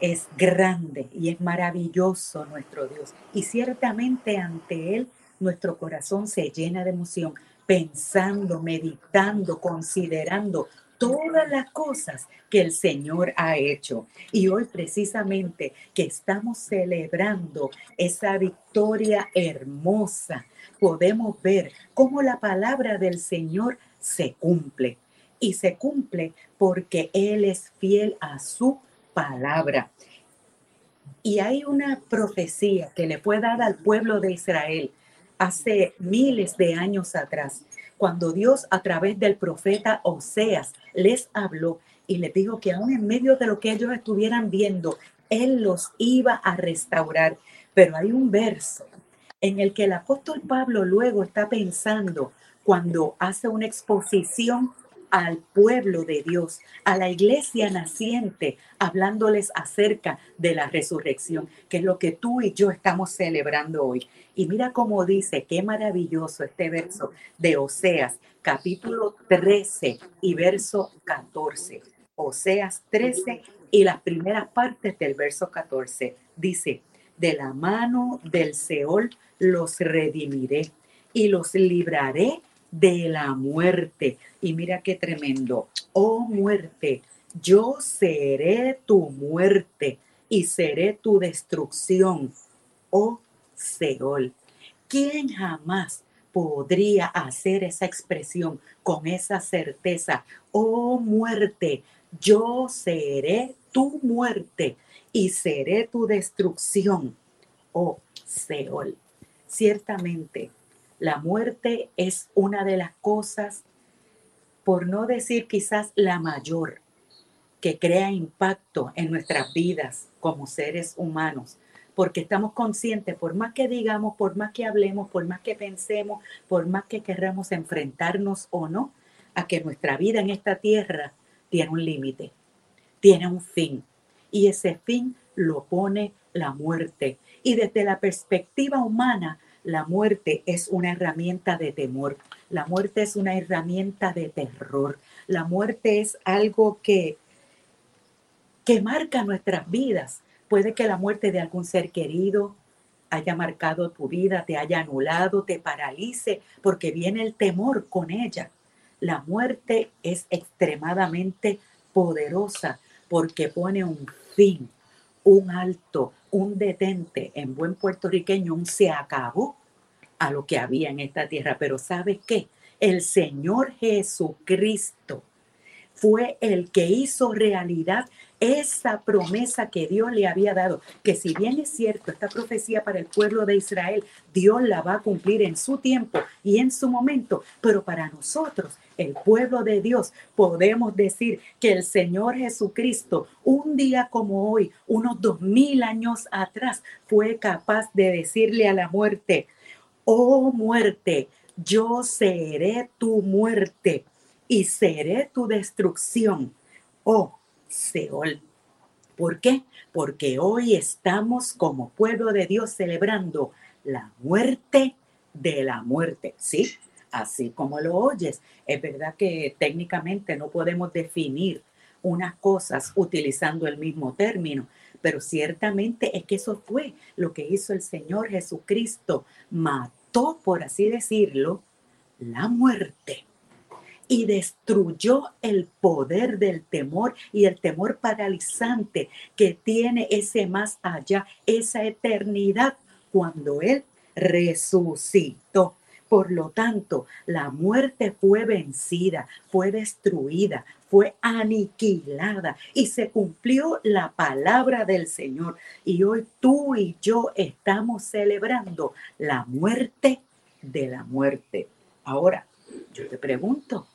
Es grande y es maravilloso nuestro Dios. Y ciertamente ante Él nuestro corazón se llena de emoción, pensando, meditando, considerando todas las cosas que el Señor ha hecho. Y hoy precisamente que estamos celebrando esa victoria hermosa, podemos ver cómo la palabra del Señor se cumple. Y se cumple porque Él es fiel a su palabra. Y hay una profecía que le fue dada al pueblo de Israel hace miles de años atrás cuando Dios a través del profeta Oseas les habló y les dijo que aún en medio de lo que ellos estuvieran viendo, Él los iba a restaurar. Pero hay un verso en el que el apóstol Pablo luego está pensando cuando hace una exposición al pueblo de Dios, a la iglesia naciente, hablándoles acerca de la resurrección, que es lo que tú y yo estamos celebrando hoy. Y mira cómo dice, qué maravilloso este verso de Oseas, capítulo 13 y verso 14. Oseas 13 y las primeras partes del verso 14. Dice, de la mano del Seol los redimiré y los libraré de la muerte. Y mira qué tremendo. Oh muerte, yo seré tu muerte y seré tu destrucción. Oh Seol. ¿Quién jamás podría hacer esa expresión con esa certeza? Oh muerte, yo seré tu muerte y seré tu destrucción. Oh Seol. Ciertamente, la muerte es una de las cosas, por no decir quizás la mayor, que crea impacto en nuestras vidas como seres humanos, porque estamos conscientes, por más que digamos, por más que hablemos, por más que pensemos, por más que querramos enfrentarnos o no, a que nuestra vida en esta tierra tiene un límite, tiene un fin, y ese fin lo pone la muerte. Y desde la perspectiva humana, la muerte es una herramienta de temor, la muerte es una herramienta de terror, la muerte es algo que, que marca nuestras vidas. Puede que la muerte de algún ser querido haya marcado tu vida, te haya anulado, te paralice, porque viene el temor con ella. La muerte es extremadamente poderosa porque pone un fin, un alto, un detente, en buen puertorriqueño, un se acabó a lo que había en esta tierra. Pero ¿sabes qué? El Señor Jesucristo fue el que hizo realidad esa promesa que Dios le había dado, que si bien es cierto, esta profecía para el pueblo de Israel, Dios la va a cumplir en su tiempo y en su momento, pero para nosotros, el pueblo de Dios, podemos decir que el Señor Jesucristo, un día como hoy, unos dos mil años atrás, fue capaz de decirle a la muerte, oh muerte, yo seré tu muerte y seré tu destrucción, oh Seol. ¿Por qué? Porque hoy estamos como pueblo de Dios celebrando la muerte de la muerte, ¿sí? Así como lo oyes. Es verdad que técnicamente no podemos definir unas cosas utilizando el mismo término, pero ciertamente es que eso fue lo que hizo el Señor Jesucristo. Mató, por así decirlo, la muerte y destruyó el poder del temor y el temor paralizante que tiene ese más allá, esa eternidad cuando Él resucitó. Por lo tanto, la muerte fue vencida, fue destruida, fue aniquilada y se cumplió la palabra del Señor. Y hoy tú y yo estamos celebrando la muerte de la muerte. Ahora, yo te pregunto,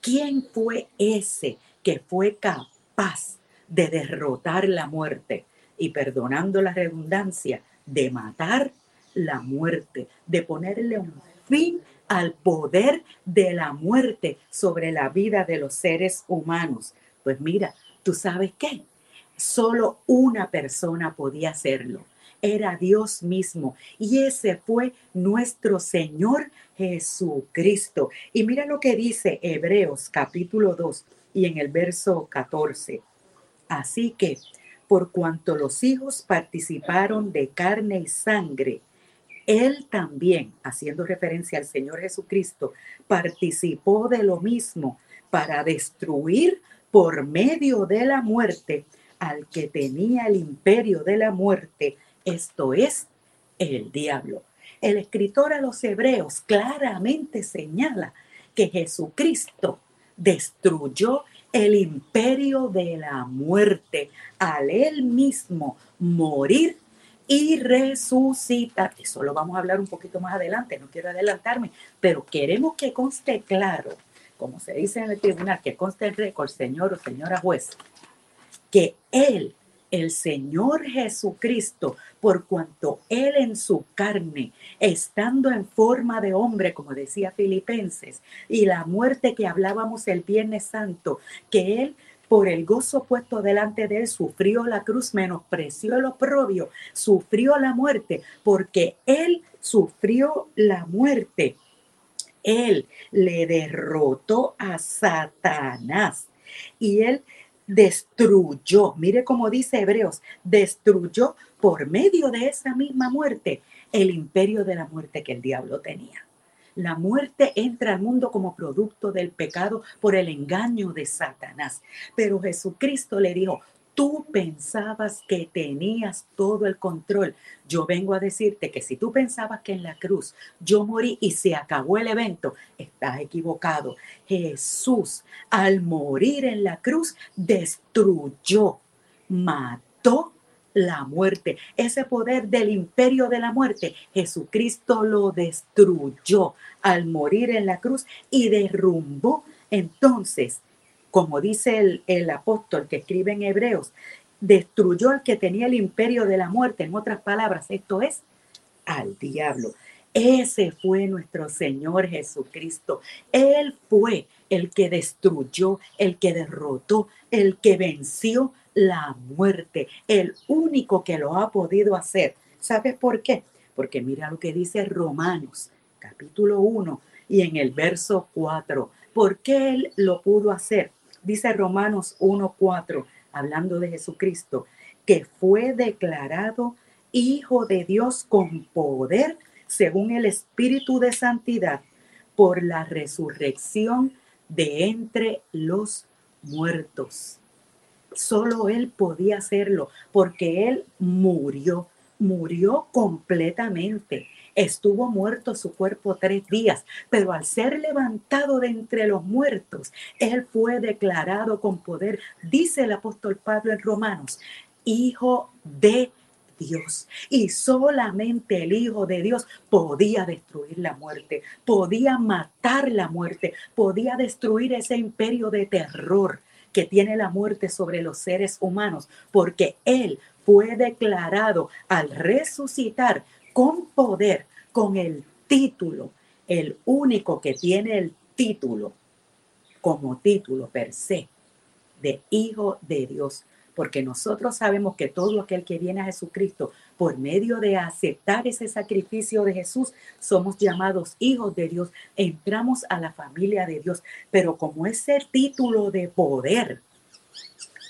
¿quién fue ese que fue capaz de derrotar la muerte? Y perdonando la redundancia, de matar la muerte, de ponerle un fin al poder de la muerte sobre la vida de los seres humanos. Pues mira, ¿tú sabes qué? Solo una persona podía hacerlo. Era Dios mismo. Y ese fue nuestro Señor Jesucristo. Y mira lo que dice Hebreos capítulo 2 y en el verso 14. Así que, por cuanto los hijos participaron de carne y sangre, él también, haciendo referencia al Señor Jesucristo, participó de lo mismo para destruir por medio de la muerte al que tenía el imperio de la muerte, esto es, el diablo. El escritor a los hebreos claramente señala que Jesucristo destruyó el imperio de la muerte al él mismo morir y resucitar. Eso lo vamos a hablar un poquito más adelante, no quiero adelantarme, pero queremos que conste claro, como se dice en el tribunal, que conste el récord, señor o señora juez, que Él, el Señor Jesucristo, por cuanto Él en su carne, estando en forma de hombre, como decía Filipenses, y la muerte que hablábamos el Viernes Santo, que Él por el gozo puesto delante de él, sufrió la cruz, menospreció el oprobio, sufrió la muerte, porque él sufrió la muerte. Él le derrotó a Satanás y él destruyó, mire cómo dice Hebreos, destruyó por medio de esa misma muerte el imperio de la muerte que el diablo tenía. La muerte entra al mundo como producto del pecado por el engaño de Satanás. Pero Jesucristo le dijo, tú pensabas que tenías todo el control. Yo vengo a decirte que si tú pensabas que en la cruz yo morí y se acabó el evento, estás equivocado. Jesús al morir en la cruz destruyó, mató la muerte, ese poder del imperio de la muerte, Jesucristo lo destruyó al morir en la cruz y derrumbó entonces, como dice el, el apóstol que escribe en Hebreos, destruyó al que tenía el imperio de la muerte, en otras palabras, esto es al diablo. Ese fue nuestro Señor Jesucristo. Él fue el que destruyó, el que derrotó, el que venció la muerte, el único que lo ha podido hacer. ¿Sabes por qué? Porque mira lo que dice Romanos, capítulo 1 y en el verso 4. ¿Por qué él lo pudo hacer? Dice Romanos 1:4, hablando de Jesucristo, que fue declarado Hijo de Dios con poder según el Espíritu de Santidad por la resurrección de entre los muertos. Solo Él podía hacerlo porque Él murió, murió completamente. Estuvo muerto su cuerpo tres días, pero al ser levantado de entre los muertos, Él fue declarado con poder, dice el apóstol Pablo en Romanos, Hijo de Dios. Y solamente el Hijo de Dios podía destruir la muerte, podía matar la muerte, podía destruir ese imperio de terror que tiene la muerte sobre los seres humanos, porque Él fue declarado al resucitar con poder, con el título, el único que tiene el título como título per se de Hijo de Dios porque nosotros sabemos que todo aquel que viene a Jesucristo por medio de aceptar ese sacrificio de Jesús, somos llamados hijos de Dios, entramos a la familia de Dios, pero como ese título de poder,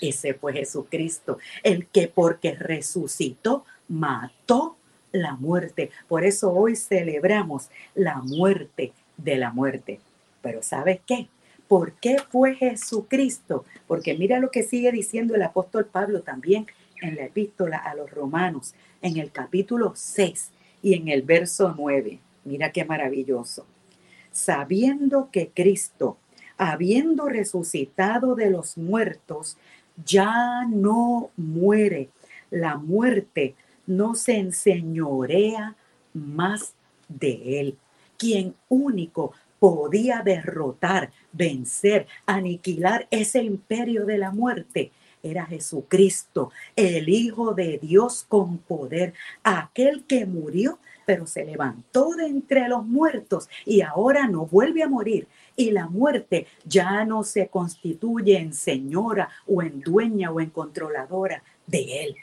ese fue Jesucristo, el que porque resucitó, mató la muerte. Por eso hoy celebramos la muerte de la muerte. Pero ¿sabes qué? ¿Por qué fue Jesucristo? Porque mira lo que sigue diciendo el apóstol Pablo también en la epístola a los romanos, en el capítulo 6 y en el verso 9. Mira qué maravilloso. Sabiendo que Cristo, habiendo resucitado de los muertos, ya no muere. La muerte no se enseñorea más de él, quien único podía derrotar, vencer, aniquilar ese imperio de la muerte era Jesucristo, el Hijo de Dios con poder, aquel que murió, pero se levantó de entre los muertos y ahora no vuelve a morir. Y la muerte ya no se constituye en señora o en dueña o en controladora de él.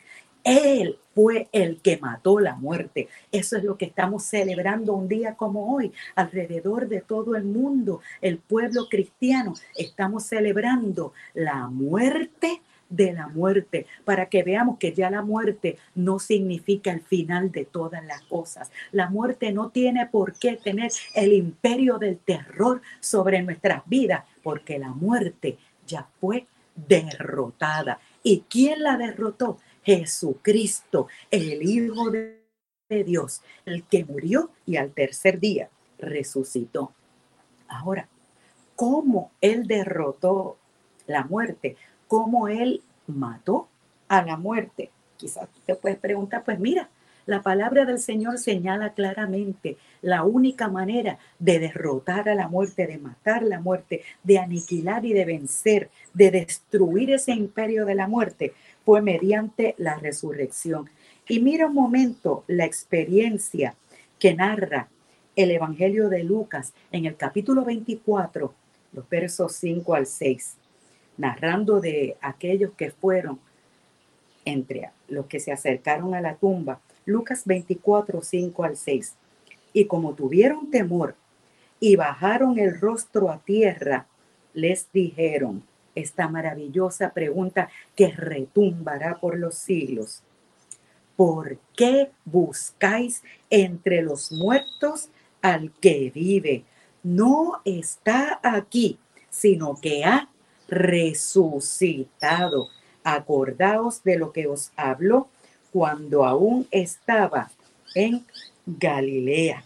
Él fue el que mató la muerte. Eso es lo que estamos celebrando un día como hoy, alrededor de todo el mundo, el pueblo cristiano. Estamos celebrando la muerte de la muerte, para que veamos que ya la muerte no significa el final de todas las cosas. La muerte no tiene por qué tener el imperio del terror sobre nuestras vidas, porque la muerte ya fue derrotada. ¿Y quién la derrotó? Jesucristo, el Hijo de Dios, el que murió y al tercer día resucitó. Ahora, ¿cómo Él derrotó la muerte? ¿Cómo Él mató a la muerte? Quizás te puedes preguntar, pues mira, la palabra del Señor señala claramente la única manera de derrotar a la muerte, de matar la muerte, de aniquilar y de vencer, de destruir ese imperio de la muerte, fue mediante la resurrección. Y mira un momento la experiencia que narra el Evangelio de Lucas en el capítulo 24, los versos 5 al 6, narrando de aquellos que fueron entre los que se acercaron a la tumba. Lucas 24, 5 al 6. Y como tuvieron temor y bajaron el rostro a tierra, les dijeron esta maravillosa pregunta que retumbará por los siglos. ¿Por qué buscáis entre los muertos al que vive? No está aquí, sino que ha resucitado. Acordaos de lo que os habló cuando aún estaba en Galilea.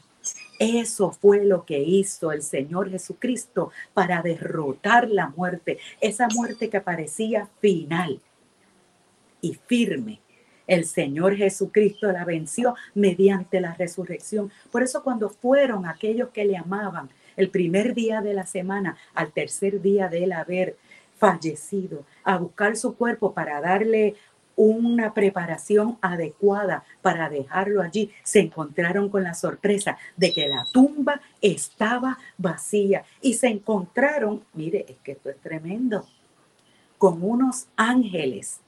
Eso fue lo que hizo el Señor Jesucristo para derrotar la muerte, esa muerte que parecía final y firme. El Señor Jesucristo la venció mediante la resurrección. Por eso cuando fueron aquellos que le amaban el primer día de la semana al tercer día de él haber fallecido, a buscar su cuerpo para darle una preparación adecuada para dejarlo allí, se encontraron con la sorpresa de que la tumba estaba vacía y se encontraron, mire, es que esto es tremendo, con unos ángeles,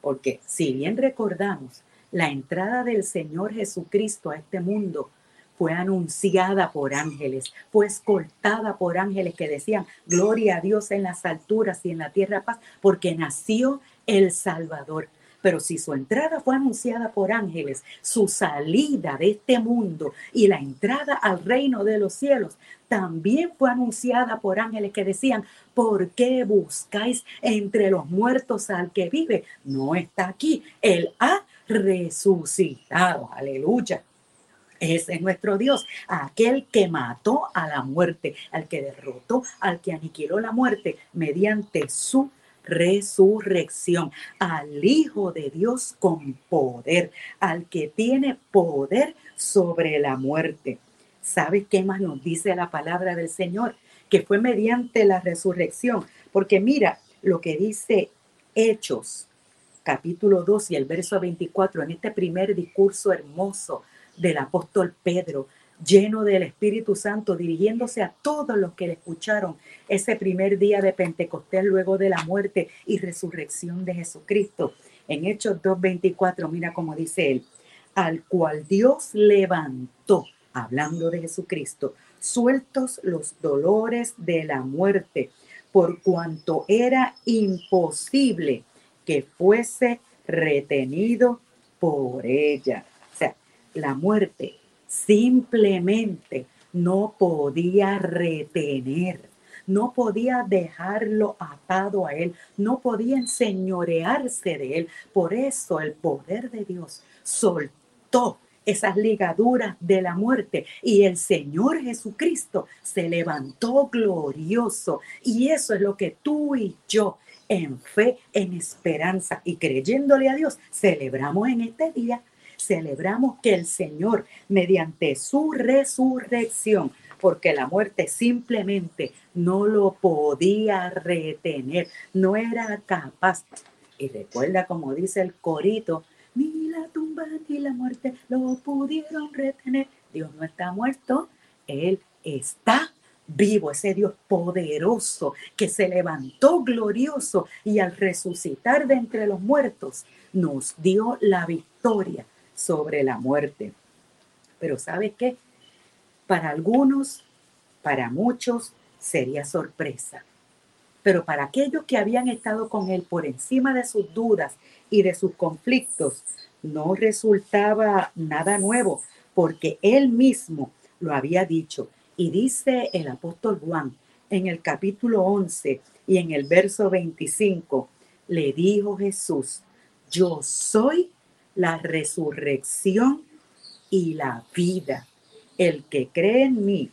porque si bien recordamos, la entrada del Señor Jesucristo a este mundo fue anunciada por ángeles, fue escoltada por ángeles que decían, gloria a Dios en las alturas y en la tierra paz, porque nació el Salvador. Pero si su entrada fue anunciada por ángeles, su salida de este mundo y la entrada al reino de los cielos también fue anunciada por ángeles que decían, ¿por qué buscáis entre los muertos al que vive? No está aquí, él ha resucitado, aleluya. Ese es nuestro Dios, aquel que mató a la muerte, al que derrotó, al que aniquiló la muerte mediante su resurrección, al Hijo de Dios con poder, al que tiene poder sobre la muerte. ¿Sabes qué más nos dice la palabra del Señor? Que fue mediante la resurrección. Porque mira lo que dice Hechos, capítulo 2 y el verso 24, en este primer discurso hermoso del apóstol Pedro, lleno del Espíritu Santo, dirigiéndose a todos los que le escucharon ese primer día de Pentecostés luego de la muerte y resurrección de Jesucristo. En Hechos 2.24, mira cómo dice él, al cual Dios levantó, hablando de Jesucristo, sueltos los dolores de la muerte, por cuanto era imposible que fuese retenido por ella. O sea, la muerte simplemente no podía retener, no podía dejarlo atado a él, no podía enseñorearse de él. Por eso el poder de Dios soltó esas ligaduras de la muerte y el Señor Jesucristo se levantó glorioso. Y eso es lo que tú y yo en fe, en esperanza y creyéndole a Dios, celebramos en este día celebramos que el Señor, mediante su resurrección, porque la muerte simplemente no lo podía retener, no era capaz. Y recuerda como dice el corito, ni la tumba ni la muerte lo pudieron retener. Dios no está muerto, Él está vivo, ese Dios poderoso que se levantó glorioso y al resucitar de entre los muertos nos dio la victoria sobre la muerte. Pero ¿sabe qué? Para algunos, para muchos, sería sorpresa. Pero para aquellos que habían estado con él por encima de sus dudas y de sus conflictos, no resultaba nada nuevo, porque él mismo lo había dicho. Y dice el apóstol Juan en el capítulo 11 y en el verso 25, le dijo Jesús, yo soy la resurrección y la vida. El que cree en mí,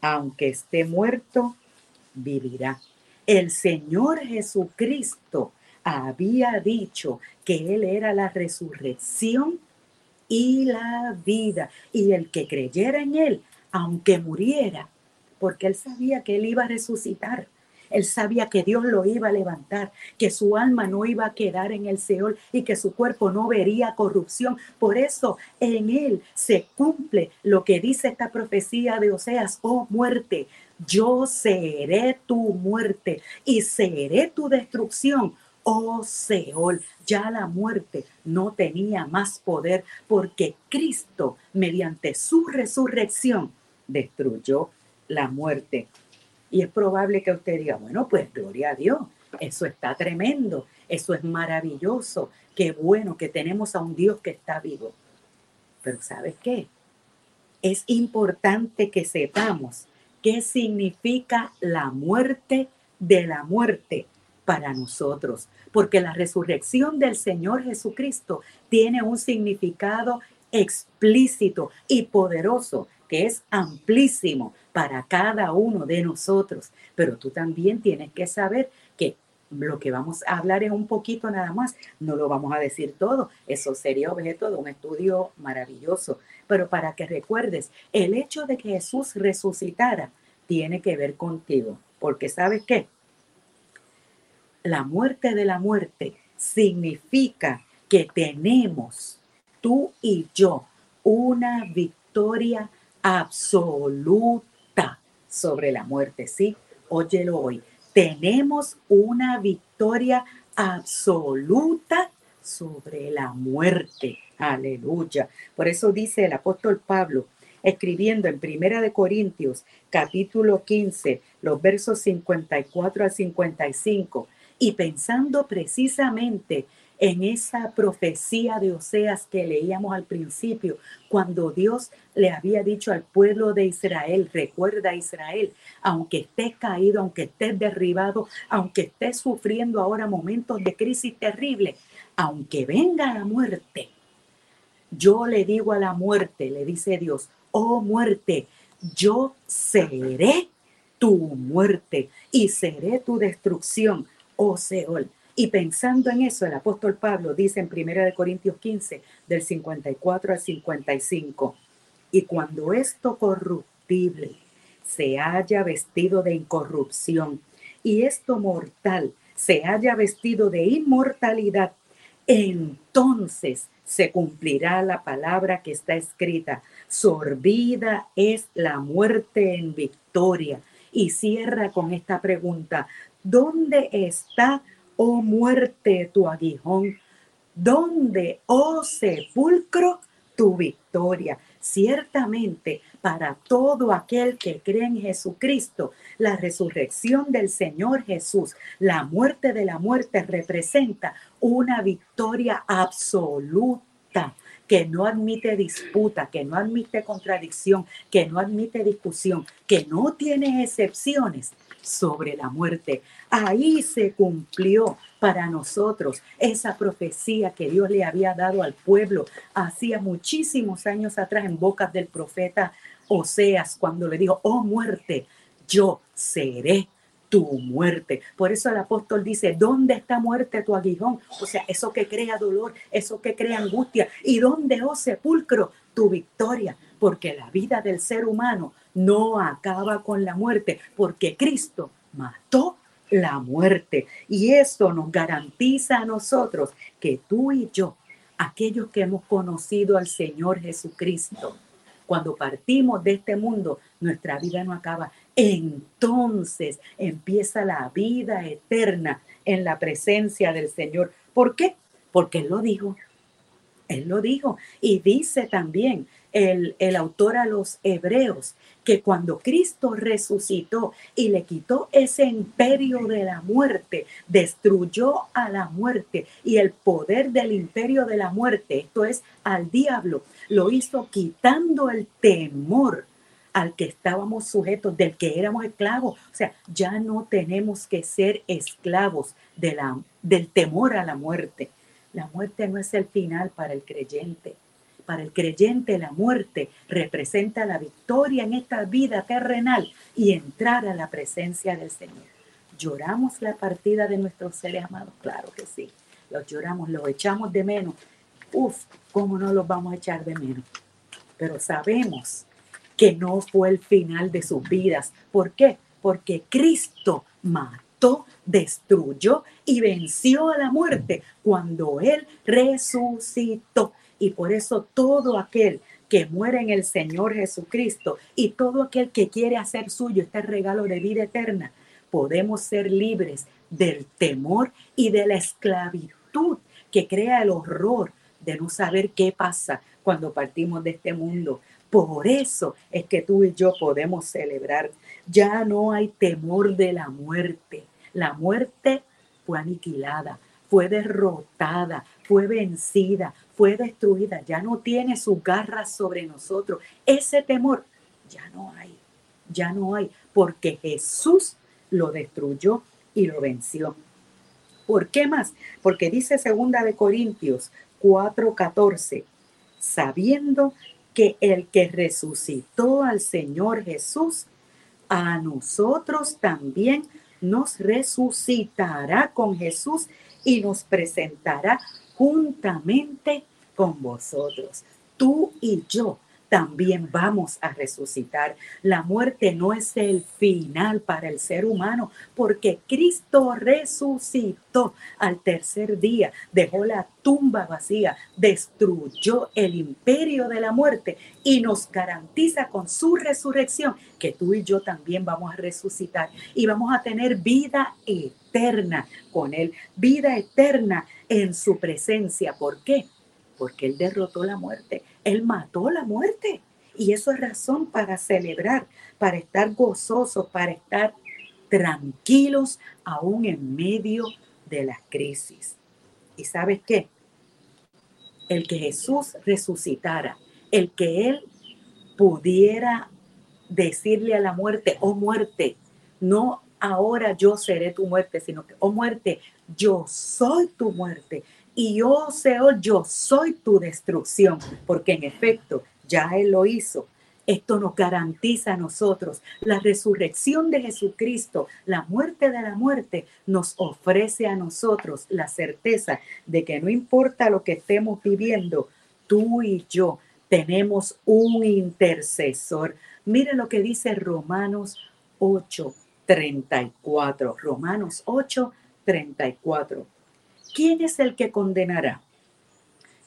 aunque esté muerto, vivirá. El Señor Jesucristo había dicho que Él era la resurrección y la vida. Y el que creyera en Él, aunque muriera, porque Él sabía que Él iba a resucitar él sabía que Dios lo iba a levantar, que su alma no iba a quedar en el Seol y que su cuerpo no vería corrupción. Por eso en él se cumple lo que dice esta profecía de Oseas, oh muerte, yo seré tu muerte y seré tu destrucción. Oh Seol, ya la muerte no tenía más poder porque Cristo, mediante su resurrección, destruyó la muerte. Y es probable que usted diga, bueno, pues gloria a Dios, eso está tremendo, eso es maravilloso, qué bueno que tenemos a un Dios que está vivo. Pero ¿sabes qué? Es importante que sepamos qué significa la muerte de la muerte para nosotros, porque la resurrección del Señor Jesucristo tiene un significado explícito y poderoso que es amplísimo para cada uno de nosotros. Pero tú también tienes que saber que lo que vamos a hablar es un poquito nada más, no lo vamos a decir todo, eso sería objeto de un estudio maravilloso. Pero para que recuerdes, el hecho de que Jesús resucitara tiene que ver contigo, porque sabes qué? La muerte de la muerte significa que tenemos, tú y yo, una victoria absoluta sobre la muerte. Sí, óyelo hoy. Tenemos una victoria absoluta sobre la muerte. Aleluya. Por eso dice el apóstol Pablo, escribiendo en Primera de Corintios, capítulo 15, los versos 54 al 55, y pensando precisamente en esa profecía de Oseas que leíamos al principio, cuando Dios le había dicho al pueblo de Israel, recuerda Israel, aunque estés caído, aunque estés derribado, aunque estés sufriendo ahora momentos de crisis terrible, aunque venga la muerte, yo le digo a la muerte, le dice Dios, oh muerte, yo seré tu muerte y seré tu destrucción, oh Seol. Y pensando en eso, el apóstol Pablo dice en 1 Corintios 15, del 54 al 55, y cuando esto corruptible se haya vestido de incorrupción y esto mortal se haya vestido de inmortalidad, entonces se cumplirá la palabra que está escrita. Sorbida es la muerte en victoria. Y cierra con esta pregunta, ¿dónde está oh muerte, tu aguijón? ¿Dónde, oh sepulcro, tu victoria? Ciertamente, para todo aquel que cree en Jesucristo, la resurrección del Señor Jesús, la muerte de la muerte representa una victoria absoluta que no admite disputa, que no admite contradicción, que no admite discusión, que no tiene excepciones sobre la muerte. Ahí se cumplió para nosotros esa profecía que Dios le había dado al pueblo hacía muchísimos años atrás en bocas del profeta Oseas, cuando le dijo, oh muerte, yo seré tu muerte. Por eso el apóstol dice, ¿dónde está muerte tu aguijón? O sea, eso que crea dolor, eso que crea angustia. ¿Y dónde, oh sepulcro, tu victoria? Porque la vida del ser humano no acaba con la muerte, porque Cristo mató la muerte. Y esto nos garantiza a nosotros que tú y yo, aquellos que hemos conocido al Señor Jesucristo, cuando partimos de este mundo, nuestra vida no acaba. Entonces empieza la vida eterna en la presencia del Señor. ¿Por qué? Porque Él lo dijo. Él lo dijo. Y dice también el, el, autor a los hebreos que cuando Cristo resucitó y le quitó ese imperio de la muerte, destruyó a la muerte y el poder del imperio de la muerte, esto es al diablo, lo hizo quitando el temor al que estábamos sujetos, del que éramos esclavos. O sea, ya no tenemos que ser esclavos de la, del temor a la muerte. La muerte no es el final para el creyente. Para el creyente la muerte representa la victoria en esta vida terrenal y entrar a la presencia del Señor. ¿Lloramos la partida de nuestros seres amados? Claro que sí. Los lloramos, los echamos de menos. Uf, ¿cómo no los vamos a echar de menos? Pero sabemos que no fue el final de sus vidas. ¿Por qué? Porque Cristo mató, destruyó y venció a la muerte cuando Él resucitó. Y por eso todo aquel que muere en el Señor Jesucristo y todo aquel que quiere hacer suyo este regalo de vida eterna, podemos ser libres del temor y de la esclavitud que crea el horror de no saber qué pasa cuando partimos de este mundo. Por eso es que tú y yo podemos celebrar. Ya no hay temor de la muerte. La muerte fue aniquilada, fue derrotada, fue vencida, fue destruida. Ya no tiene su garra sobre nosotros. Ese temor ya no hay, ya no hay, porque Jesús lo destruyó y lo venció. ¿Por qué más? Porque dice segunda de Corintios 4:14, sabiendo que el que resucitó al Señor Jesús, a nosotros también nos resucitará con Jesús y nos presentará juntamente con vosotros. Tú y yo también vamos a resucitar. La muerte no es el final para el ser humano, porque Cristo resucitó al tercer día, dejó la tumba vacía, destruyó el imperio de la muerte y nos garantiza con su resurrección que tú y yo también vamos a resucitar y vamos a tener vida eterna con Él, vida eterna en su presencia. ¿Por qué? Porque Él derrotó la muerte él mató la muerte. Y eso es razón para celebrar, para estar gozosos, para estar tranquilos aún en medio de las crisis. ¿Y sabes qué? El que Jesús resucitara, el que Él pudiera decirle a la muerte, oh muerte, no ahora yo seré tu muerte, sino que, oh muerte, yo soy tu muerte y Señor, yo soy tu destrucción, porque en efecto ya Él lo hizo. Esto nos garantiza a nosotros la resurrección de Jesucristo, la muerte de la muerte, nos ofrece a nosotros la certeza de que no importa lo que estemos viviendo, tú y yo tenemos un intercesor. Mire lo que dice Romanos 8, 34. Romanos 8, 34. ¿Quién es el que condenará?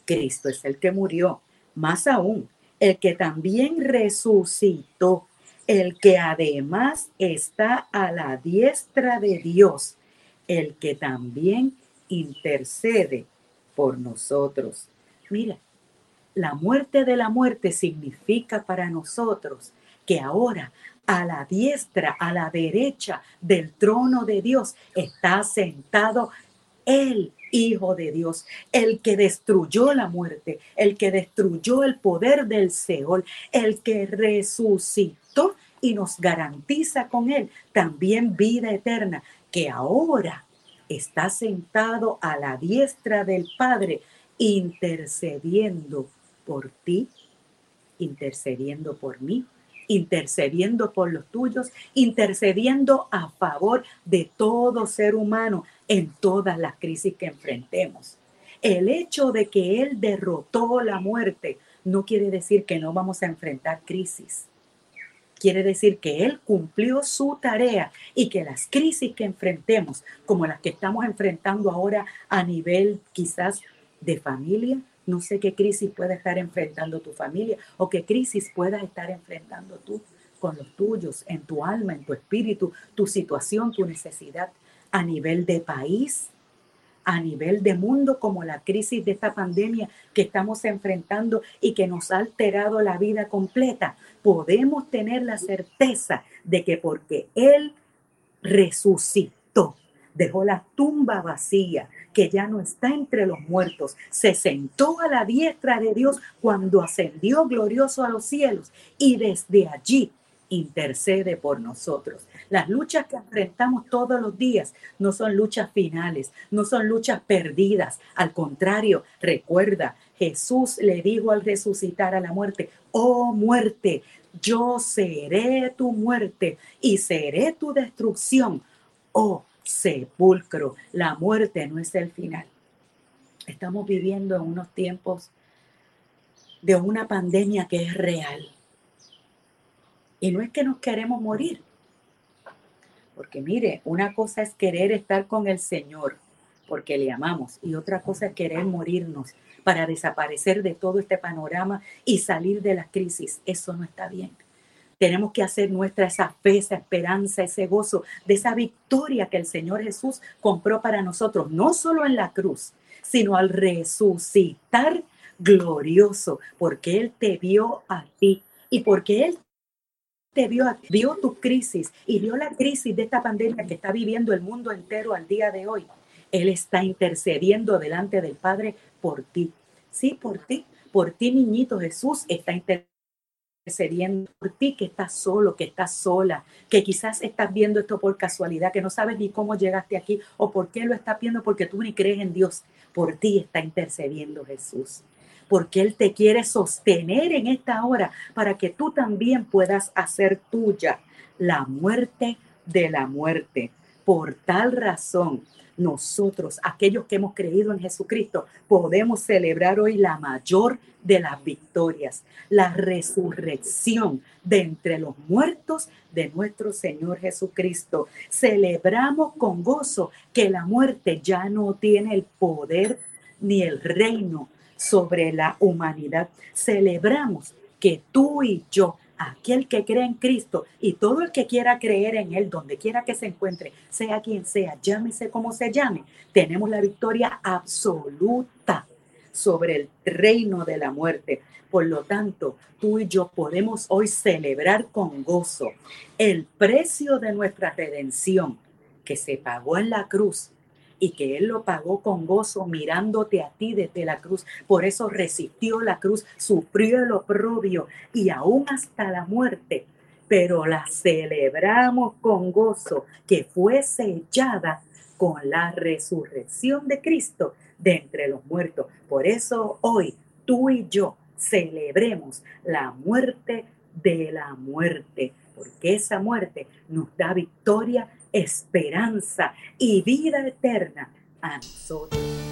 Cristo es el que murió, más aún, el que también resucitó, el que además está a la diestra de Dios, el que también intercede por nosotros. Mira, la muerte de la muerte significa para nosotros que ahora a la diestra, a la derecha del trono de Dios, está sentado Él Hijo de Dios, el que destruyó la muerte, el que destruyó el poder del Seol, el que resucitó y nos garantiza con él también vida eterna, que ahora está sentado a la diestra del Padre, intercediendo por ti, intercediendo por mí, intercediendo por los tuyos, intercediendo a favor de todo ser humano en todas las crisis que enfrentemos. El hecho de que Él derrotó la muerte no quiere decir que no vamos a enfrentar crisis. Quiere decir que Él cumplió su tarea y que las crisis que enfrentemos, como las que estamos enfrentando ahora a nivel quizás de familia, no sé qué crisis puede estar enfrentando tu familia o qué crisis puedas estar enfrentando tú con los tuyos, en tu alma, en tu espíritu, tu situación, tu necesidad a nivel de país, a nivel de mundo como la crisis de esta pandemia que estamos enfrentando y que nos ha alterado la vida completa, podemos tener la certeza de que porque Él resucitó, dejó la tumba vacía, que ya no está entre los muertos, se sentó a la diestra de Dios cuando ascendió glorioso a los cielos y desde allí intercede por nosotros. Las luchas que enfrentamos todos los días no son luchas finales, no son luchas perdidas. Al contrario, recuerda, Jesús le dijo al resucitar a la muerte, oh muerte, yo seré tu muerte y seré tu destrucción. Oh sepulcro, la muerte no es el final. Estamos viviendo en unos tiempos de una pandemia que es real y no es que nos queremos morir. Porque mire, una cosa es querer estar con el Señor porque le amamos y otra cosa es querer morirnos para desaparecer de todo este panorama y salir de la crisis. Eso no está bien. Tenemos que hacer nuestra esa fe, esa esperanza, ese gozo de esa victoria que el Señor Jesús compró para nosotros, no solo en la cruz, sino al resucitar glorioso, porque Él te vio a ti y porque Él te vio, vio tu crisis y vio la crisis de esta pandemia que está viviendo el mundo entero al día de hoy. Él está intercediendo delante del Padre por ti. Sí, por ti, por ti, niñito. Jesús está intercediendo por ti que estás solo, que estás sola, que quizás estás viendo esto por casualidad, que no sabes ni cómo llegaste aquí o por qué lo estás viendo porque tú ni crees en Dios. Por ti está intercediendo Jesús porque Él te quiere sostener en esta hora para que tú también puedas hacer tuya la muerte de la muerte. Por tal razón, nosotros, aquellos que hemos creído en Jesucristo, podemos celebrar hoy la mayor de las victorias, la resurrección de entre los muertos de nuestro Señor Jesucristo. Celebramos con gozo que la muerte ya no tiene el poder ni el reino sobre la humanidad. Celebramos que tú y yo, aquel que cree en Cristo y todo el que quiera creer en Él, donde quiera que se encuentre, sea quien sea, llámese como se llame, tenemos la victoria absoluta sobre el reino de la muerte. Por lo tanto, tú y yo podemos hoy celebrar con gozo el precio de nuestra redención que se pagó en la cruz y que Él lo pagó con gozo mirándote a ti desde la cruz. Por eso resistió la cruz, sufrió el oprobio y aún hasta la muerte. Pero la celebramos con gozo que fue sellada con la resurrección de Cristo de entre los muertos. Por eso hoy tú y yo celebremos la muerte de la muerte, porque esa muerte nos da victoria esperanza y vida eterna a nosotros.